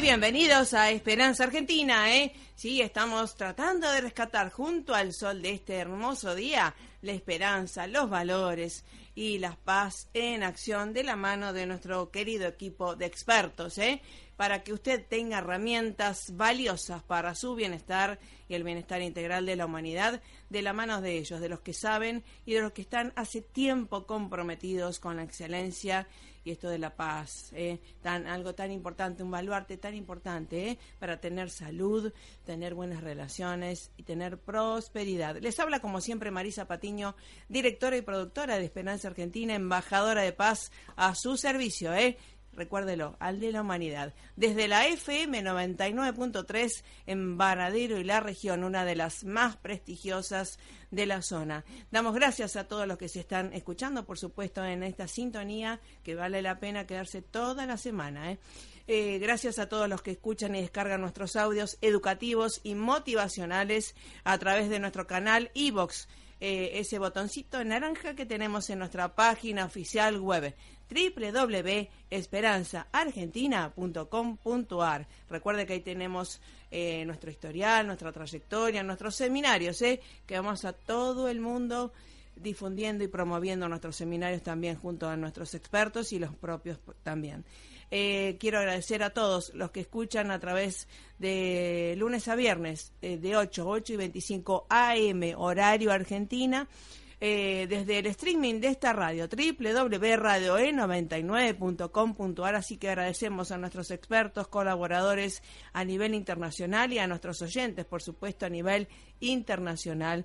Bienvenidos a Esperanza Argentina, ¿eh? Sí, estamos tratando de rescatar junto al sol de este hermoso día la esperanza, los valores y la paz en acción de la mano de nuestro querido equipo de expertos, ¿eh? Para que usted tenga herramientas valiosas para su bienestar y el bienestar integral de la humanidad de la mano de ellos, de los que saben y de los que están hace tiempo comprometidos con la excelencia y esto de la paz, ¿eh? tan, algo tan importante, un baluarte tan importante ¿eh? para tener salud, tener buenas relaciones y tener prosperidad. Les habla como siempre Marisa Patiño, directora y productora de Esperanza Argentina, embajadora de paz a su servicio. ¿eh? Recuérdelo, al de la humanidad. Desde la FM 99.3 en Varadero y la región, una de las más prestigiosas de la zona. Damos gracias a todos los que se están escuchando, por supuesto, en esta sintonía que vale la pena quedarse toda la semana. ¿eh? Eh, gracias a todos los que escuchan y descargan nuestros audios educativos y motivacionales a través de nuestro canal iVox. Eh, ese botoncito naranja que tenemos en nuestra página oficial web www.esperanzaargentina.com.ar. Recuerde que ahí tenemos eh, nuestro historial, nuestra trayectoria, nuestros seminarios, eh, que vamos a todo el mundo difundiendo y promoviendo nuestros seminarios también junto a nuestros expertos y los propios también. Eh, quiero agradecer a todos los que escuchan a través de lunes a viernes eh, de 8, 8 y 25 AM horario Argentina. Eh, desde el streaming de esta radio, www.radioe99.com.ar. Así que agradecemos a nuestros expertos, colaboradores a nivel internacional y a nuestros oyentes, por supuesto, a nivel internacional.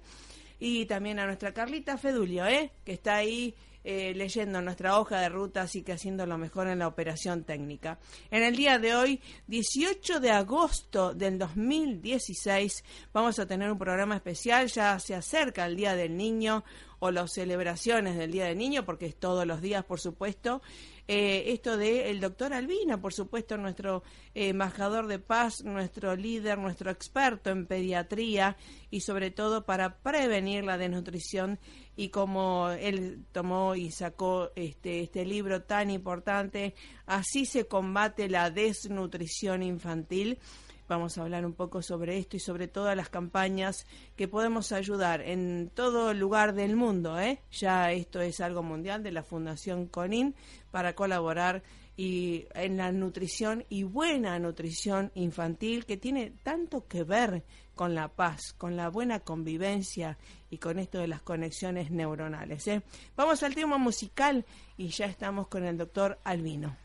Y también a nuestra Carlita Fedulio, ¿eh? que está ahí eh, leyendo nuestra hoja de ruta, así que haciendo lo mejor en la operación técnica. En el día de hoy, 18 de agosto del 2016, vamos a tener un programa especial, ya se acerca el Día del Niño o las celebraciones del Día del Niño, porque es todos los días, por supuesto. Eh, esto de el doctor Albina, por supuesto, nuestro eh, embajador de paz, nuestro líder, nuestro experto en pediatría y sobre todo para prevenir la desnutrición y como él tomó y sacó este, este libro tan importante, así se combate la desnutrición infantil. Vamos a hablar un poco sobre esto y sobre todas las campañas que podemos ayudar en todo lugar del mundo. ¿eh? Ya esto es algo mundial de la Fundación CONIN para colaborar y en la nutrición y buena nutrición infantil que tiene tanto que ver con la paz, con la buena convivencia y con esto de las conexiones neuronales. ¿eh? Vamos al tema musical y ya estamos con el doctor Albino.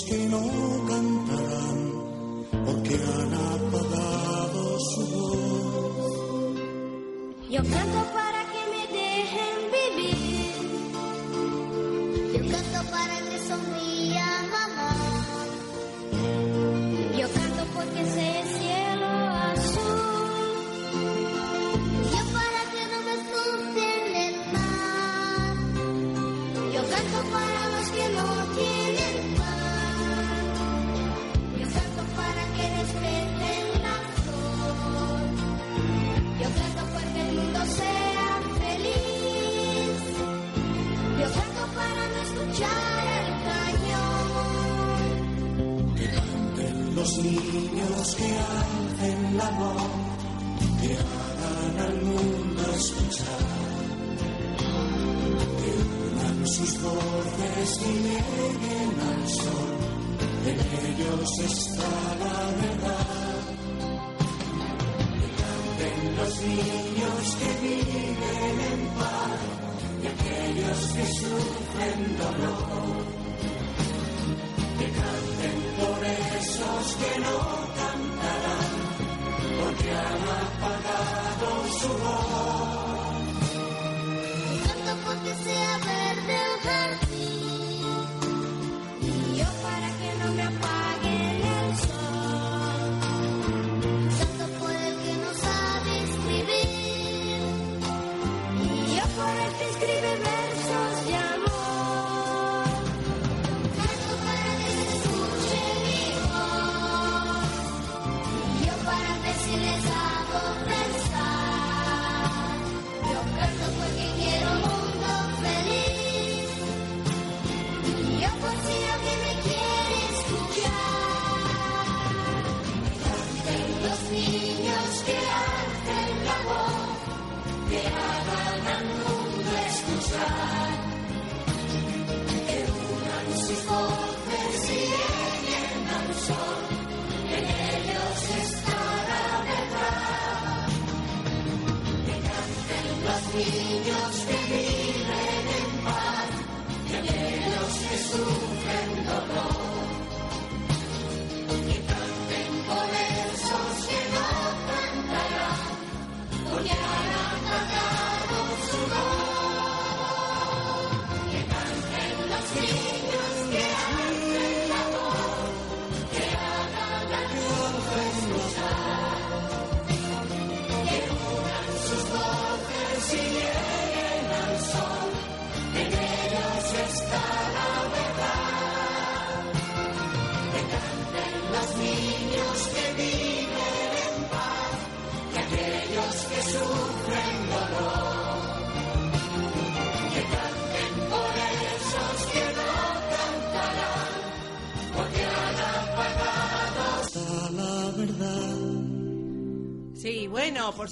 que no cantarán, porque han apagado su voz. Yo canto para que me dejen vivir. Yo canto para que sonría mamá. Yo canto porque ese cielo azul. Yo para que no me asusten el mar. Yo canto para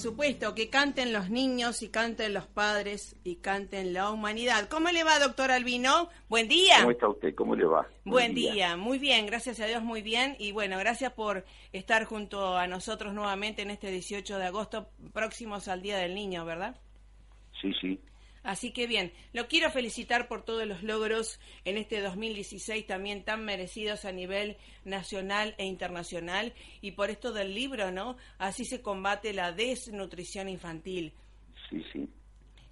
supuesto, que canten los niños y canten los padres y canten la humanidad. ¿Cómo le va, doctor Albino? Buen día. ¿Cómo está usted? ¿Cómo le va? Buen día. muy bien, gracias a Dios, muy bien. Y bueno, gracias por estar junto a nosotros nuevamente en este 18 de agosto, próximos al Día del Niño, ¿verdad? Sí, sí. Así que bien, lo quiero felicitar por todos los logros en este 2016 también tan merecidos a nivel nacional e internacional y por esto del libro, ¿no? Así se combate la desnutrición infantil. Sí, sí.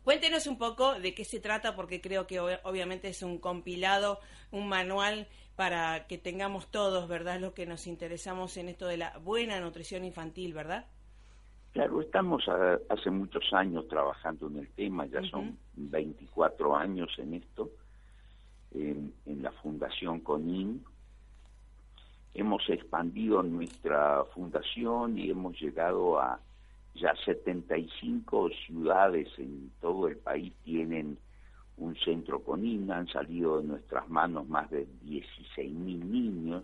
Cuéntenos un poco de qué se trata, porque creo que ob- obviamente es un compilado, un manual para que tengamos todos, ¿verdad? Lo que nos interesamos en esto de la buena nutrición infantil, ¿verdad? Claro, estamos a- hace muchos años trabajando en el tema, ya son 24 años en esto, en, en la Fundación CONIN. Hemos expandido nuestra fundación y hemos llegado a ya 75 ciudades en todo el país tienen un centro CONIN, han salido de nuestras manos más de 16 mil niños.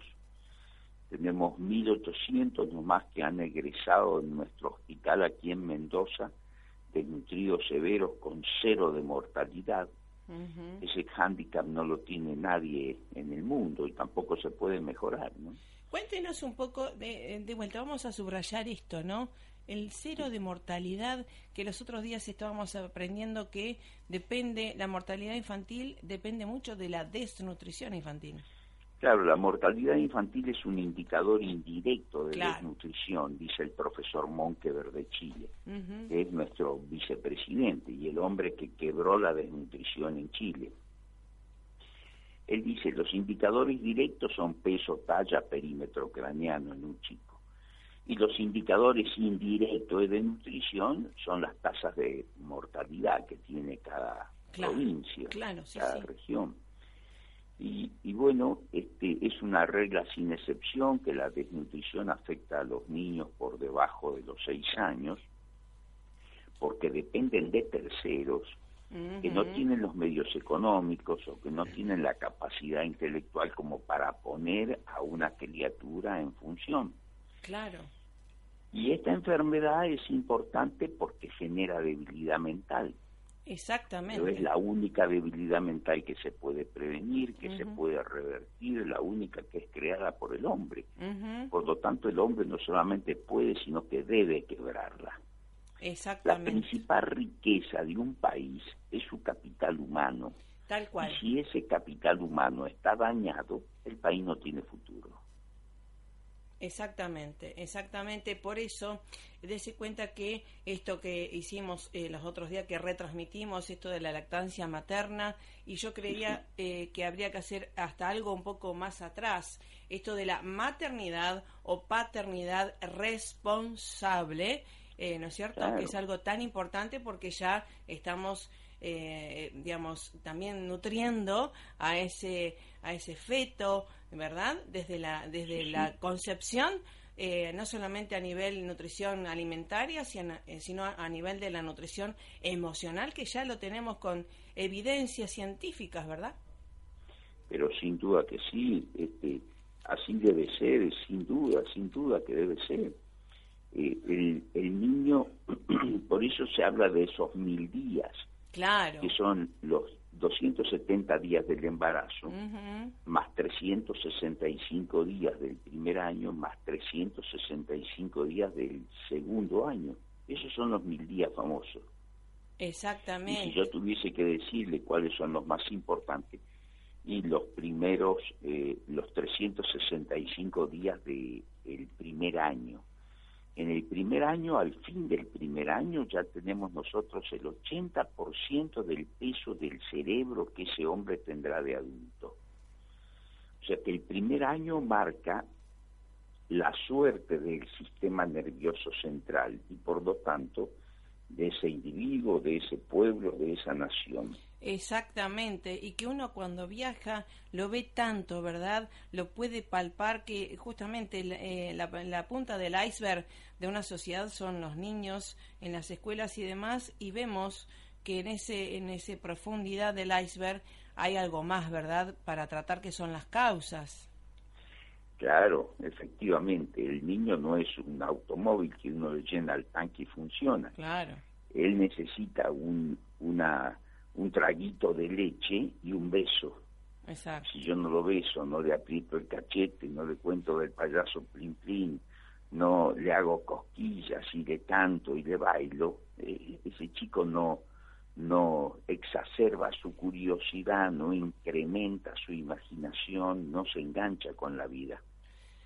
Tenemos 1.800 nomás que han egresado en nuestro hospital aquí en Mendoza, desnutridos severos con cero de mortalidad. Ese hándicap no lo tiene nadie en el mundo y tampoco se puede mejorar, ¿no? Cuéntenos un poco, de, de vuelta, vamos a subrayar esto, ¿no? El cero de mortalidad, que los otros días estábamos aprendiendo que depende, la mortalidad infantil depende mucho de la desnutrición infantil. Claro, la mortalidad infantil es un indicador indirecto de Claro. desnutrición, dice el profesor Monkever de Chile, que es nuestro vicepresidente y el hombre que quebró la desnutrición en Chile. Él dice, los indicadores directos son peso, talla, perímetro craneano en un chico. Y los indicadores indirectos de nutrición son las tasas de mortalidad que tiene cada Claro, provincia, claro, sí, cada sí. región. Y, y bueno, este es una regla sin excepción que la desnutrición afecta a los niños por debajo de los seis años, porque dependen de terceros que no tienen los medios económicos o que no tienen la capacidad intelectual como para poner a una criatura en función. Claro, Y esta enfermedad es importante porque genera debilidad mental. Pero exactamente. es la única debilidad mental que se puede prevenir, que se puede revertir, la única que es creada por el hombre. Por lo tanto, el hombre no solamente puede, sino que debe quebrarla. La Exactamente, principal riqueza de un país es su capital humano. tal cual. Y si ese capital humano está dañado, el país no tiene futuro. Exactamente, exactamente. Por eso, dése cuenta que esto que hicimos eh, los otros días, que retransmitimos, esto de la lactancia materna, y yo creía eh, que habría que hacer hasta algo un poco más atrás, esto de la maternidad o paternidad responsable, eh, ¿no es cierto? Claro. Que es algo tan importante porque ya estamos eh, digamos, también nutriendo a ese, a ese feto, ¿verdad? Desde la, desde la concepción, eh, no solamente a nivel nutrición alimentaria, sino, eh, a nivel de la nutrición emocional, que ya lo tenemos con evidencias científicas, ¿verdad? Pero sin duda que sí, este, así debe ser, sin duda, sin duda que debe ser. Eh, el, el niño, por eso se habla de esos mil días, Claro. que son los 270 días del embarazo, Ujú. más 365 días del primer año, más 365 días del segundo año. Esos son los mil días famosos. Y si Exactamente. yo tuviese que decirle cuáles son los más importantes, y los primeros, eh, los 365 días del primer año. En el primer año, al fin del primer año, ya tenemos nosotros el 80% del peso del cerebro que ese hombre tendrá de adulto. O sea que el primer año marca la suerte del sistema nervioso central y por lo tanto de ese individuo, de ese pueblo, de esa nación. Exactamente, y que uno cuando viaja lo ve tanto, ¿verdad? Lo puede palpar que justamente la, eh, punta del iceberg de una sociedad son los niños en las escuelas y demás, y vemos que en ese en esa profundidad del iceberg hay algo más, ¿verdad? Para tratar que son las causas. Claro, efectivamente, el niño no es un automóvil que uno le llena al tanque y funciona. Claro, Él necesita un, una, un traguito de leche y un beso. exacto. Si yo no lo beso, no le aprieto el cachete, no le cuento del payaso plin plin, no le hago cosquillas y le canto y le bailo, eh, ese chico no, no exacerba su curiosidad, no incrementa su imaginación, no se engancha con la vida.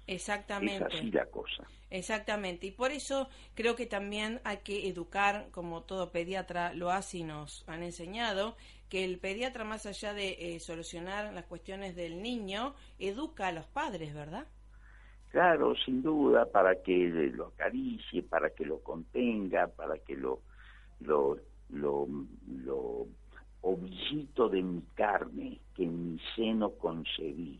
Exactamente. Es así la cosa. Exactamente, y por eso creo que también hay que educar, como todo pediatra lo hace y nos han enseñado, que el pediatra, más allá de eh, solucionar las cuestiones del niño, educa a los padres, ¿verdad? Claro, sin duda, para que lo acaricie, para que lo contenga, para que lo, lo, lo, lo ovillito de mi carne, que en mi seno concebí,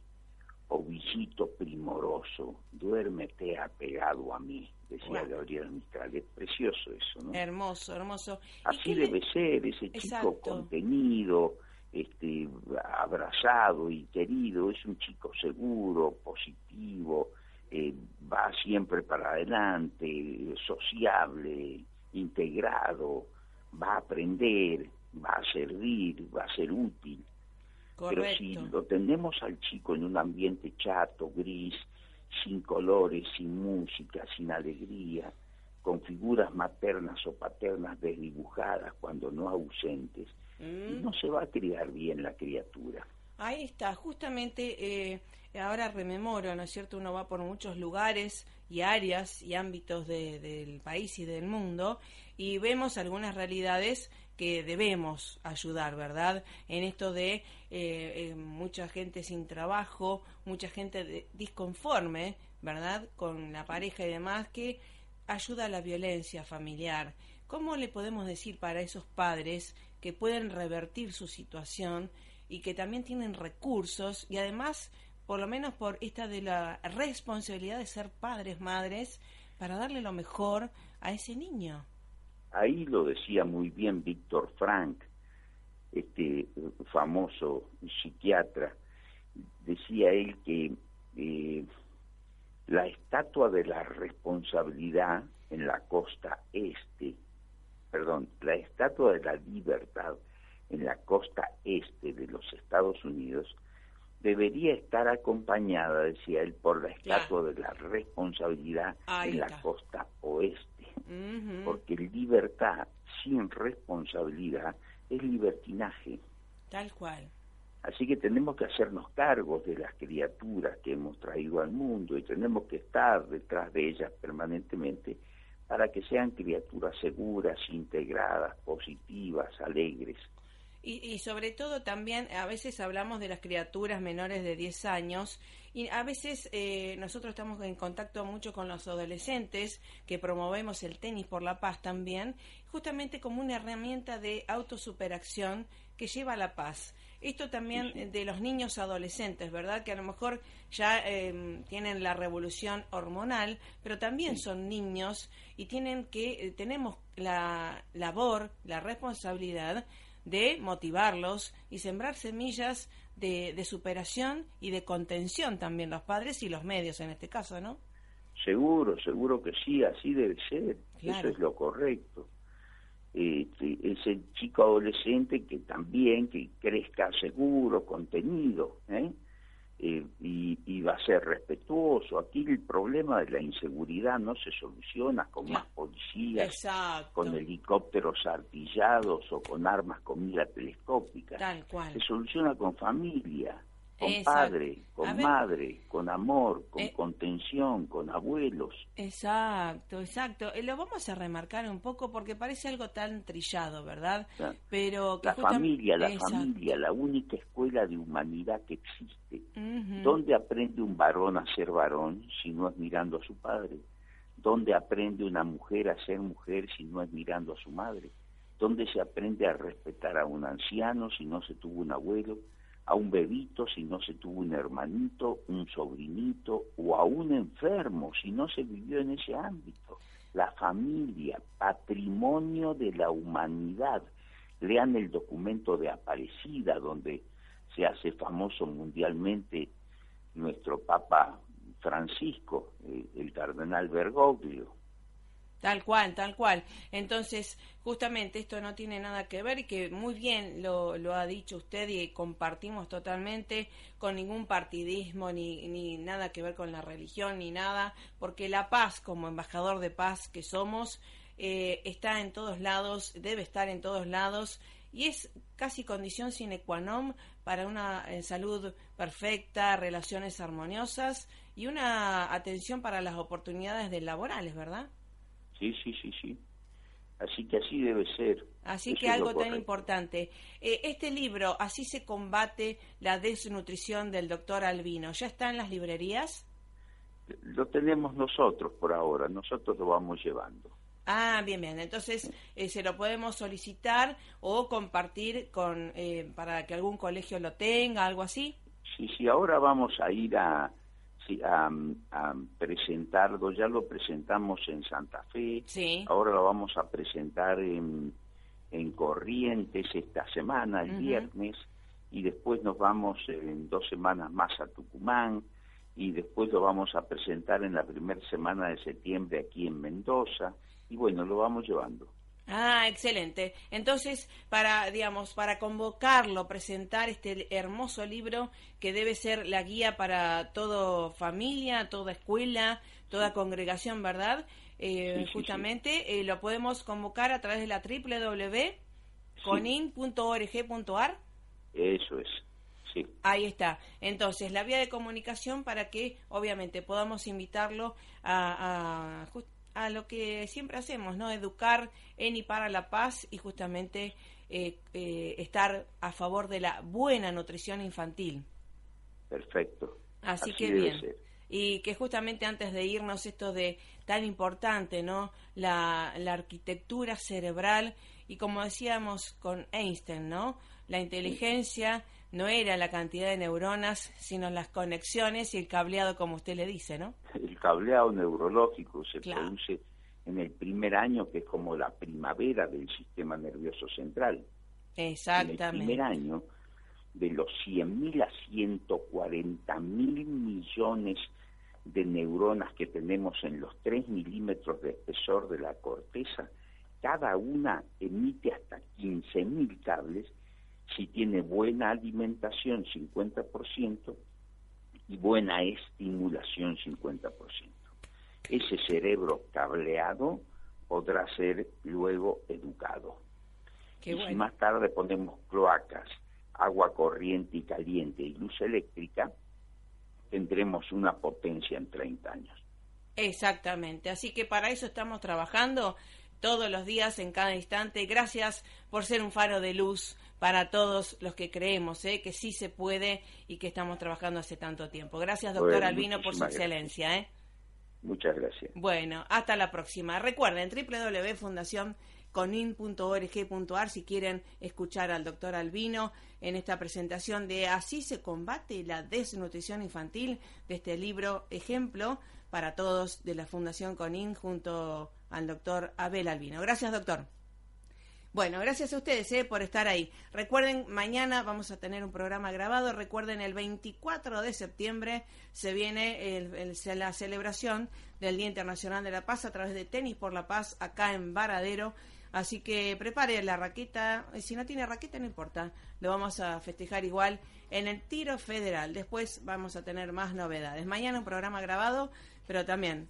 ovillito primoroso, duérmete apegado a mí, decía Wow. Gabriel Mistral. Es precioso eso, ¿no? Hermoso, hermoso. ¿Y Así le- debe ser, ese chico contenido, este, abrazado y querido, es un chico seguro, positivo, eh, va siempre para adelante, sociable, integrado, va a aprender, va a servir, va a ser útil. Pero si Correcto. lo tenemos al chico en un ambiente chato, gris, sin colores, sin música, sin alegría, con figuras maternas o paternas desdibujadas cuando no ausentes, Mm. no se va a criar bien la criatura. Ahí está, justamente eh, ahora rememoro, ¿no es cierto? Uno va por muchos lugares y áreas y ámbitos de- del país y del mundo y vemos algunas realidades que debemos ayudar, ¿verdad? En esto de eh, eh, mucha gente sin trabajo, mucha gente disconforme, ¿verdad? Con la pareja y demás, que ayuda a la violencia familiar. ¿Cómo le podemos decir para esos padres que pueden revertir su situación y que también tienen recursos y además, por lo menos por esta de la responsabilidad de ser padres, madres, para darle lo mejor a ese niño? Ahí lo decía muy bien Víctor Frank, este famoso psiquiatra, decía él que eh, la estatua de la responsabilidad en la costa este, perdón, la estatua de la libertad en la costa este de los Estados Unidos debería estar acompañada, decía él, por la Claro. estatua de la responsabilidad Ahí en la está. costa oeste porque libertad sin responsabilidad es libertinaje. Tal cual. Así que tenemos que hacernos cargos de las criaturas que hemos traído al mundo y tenemos que estar detrás de ellas permanentemente para que sean criaturas seguras, integradas, positivas, alegres. Y, y sobre todo también a veces hablamos de las criaturas menores de 10 años y a veces eh, nosotros estamos en contacto mucho con los adolescentes que promovemos el tenis por la paz también, justamente como una herramienta de autosuperación que lleva a la paz. Esto también de los niños adolescentes, ¿verdad? Que a lo mejor ya eh, tienen la revolución hormonal, pero también son niños y tienen que, eh, tenemos la labor, la responsabilidad de motivarlos y sembrar semillas de, de superación y de contención también los padres y los medios en este caso, ¿no? Seguro, seguro que sí, así debe ser. Claro. Eso es lo correcto. Este, ese chico adolescente que también que crezca seguro, contenido, ¿eh? Eh, y, y va a ser respetuoso. Aquí el problema de la inseguridad no se soluciona con más policías, Exacto. con helicópteros artillados o con armas con mira telescópica. Tal cual. Se soluciona con familia, con Exacto. con ver. madre, con amor, con Eh. contención, con abuelos. Exacto, exacto. Eh, lo vamos a remarcar un poco porque parece algo tan trillado, ¿verdad? Claro. Pero que La familia, la Exacto. familia, la única escuela de humanidad que existe. Ujú. ¿Dónde aprende un varón a ser varón si no es mirando a su padre? ¿Dónde aprende una mujer a ser mujer si no es mirando a su madre? ¿Dónde se aprende a respetar a un anciano si no se tuvo un abuelo? ¿A un bebito si no se tuvo un hermanito, un sobrinito? ¿O a un enfermo si no se vivió en ese ámbito? La familia, patrimonio de la humanidad. Lean el documento de Aparecida, donde se hace famoso mundialmente nuestro Papa Francisco, eh, el cardenal Bergoglio. Tal cual, tal cual. Entonces, justamente esto no tiene nada que ver y que muy bien lo, lo ha dicho usted y compartimos totalmente con ningún partidismo ni, nada que ver con la religión ni nada, porque la paz, como embajador de paz que somos, eh, está en todos lados, debe estar en todos lados y es casi condición sine qua non para una eh, salud perfecta, relaciones armoniosas y una atención para las oportunidades de laborales, ¿verdad? Sí, sí, sí, sí. Así que así debe ser. Así Eso que algo tan importante. Eh, este libro, Así se combate la desnutrición del doctor Albino, ¿ya está en las librerías? Lo tenemos nosotros por ahora, nosotros lo vamos llevando. Ah, bien, bien. Entonces eh, se lo podemos solicitar o compartir con eh, para que algún colegio lo tenga, algo así. Sí, sí, ahora vamos a ir a, a, a presentarlo, ya lo presentamos en Santa Fe, Sí. ahora lo vamos a presentar en, en Corrientes esta semana, el viernes, y después nos vamos en dos semanas más a Tucumán, y después lo vamos a presentar en la primera semana de septiembre aquí en Mendoza, y bueno, lo vamos llevando. Ah, excelente. Entonces, para, digamos, para convocarlo, presentar este hermoso libro que debe ser la guía para toda familia, toda escuela, toda congregación, ¿verdad? Eh, Sí, sí, sí. justamente eh, lo podemos convocar a través de la www.conin.org.ar. Eso es, sí. Ahí está. Entonces, la vía de comunicación para que, obviamente, podamos invitarlo a, a, a lo que siempre hacemos, ¿no? Educar en y para la paz y justamente eh, eh, estar a favor de la buena nutrición infantil. Perfecto. Así, Así que bien. ser. Y que justamente antes de irnos esto de tan importante, ¿no? La, la arquitectura cerebral y como decíamos con Einstein, ¿no? La inteligencia no era la cantidad de neuronas, sino las conexiones y el cableado, como usted le dice, ¿no? El cableado neurológico se Claro. produce en el primer año, que es como la primavera del sistema nervioso central. En el Exactamente. primer año, de los 100.000 a 140.000 millones de neuronas que tenemos en los 3 milímetros de espesor de la corteza, cada una emite hasta 15.000 cables si tiene buena alimentación 50% y buena estimulación 50%. Ese cerebro cableado podrá ser luego educado. Qué y si bueno. más tarde ponemos cloacas, agua corriente y caliente y luz eléctrica, tendremos una potencia en 30 años. Exactamente. Así que para eso estamos trabajando todos los días, en cada instante. Gracias por ser un faro de luz para todos los que creemos ¿eh? que sí se puede y que estamos trabajando hace tanto tiempo. Gracias, doctor Bueno, Albino, por su excelencia. ¿eh? Muchas gracias. Bueno, hasta la próxima. Recuerden www.fundacionconin.org.ar si quieren escuchar al doctor Albino en esta presentación de Así se combate la desnutrición infantil de este libro ejemplo para todos de la Fundación Conin junto al doctor Abel Albino. Gracias, doctor. Bueno, gracias a ustedes eh, por estar ahí. Recuerden, mañana vamos a tener un programa grabado. Recuerden, el 24 de septiembre se viene el- la celebración del Día Internacional de la Paz a través de Tenis por la Paz acá en Varadero. Así que prepare la raqueta. Si no tiene raqueta, no importa. Lo vamos a festejar igual en el tiro federal. Después vamos a tener más novedades. Mañana un programa grabado, pero también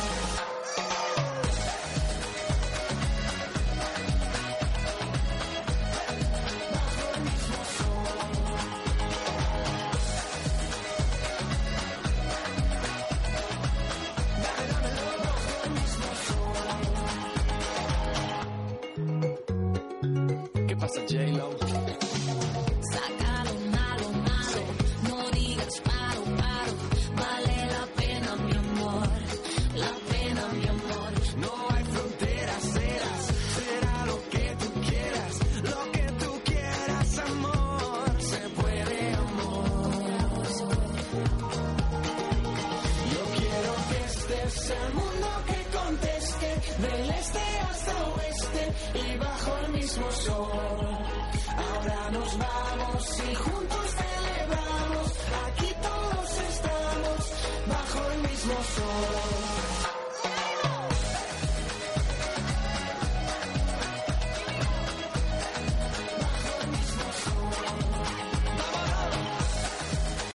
J-Lo?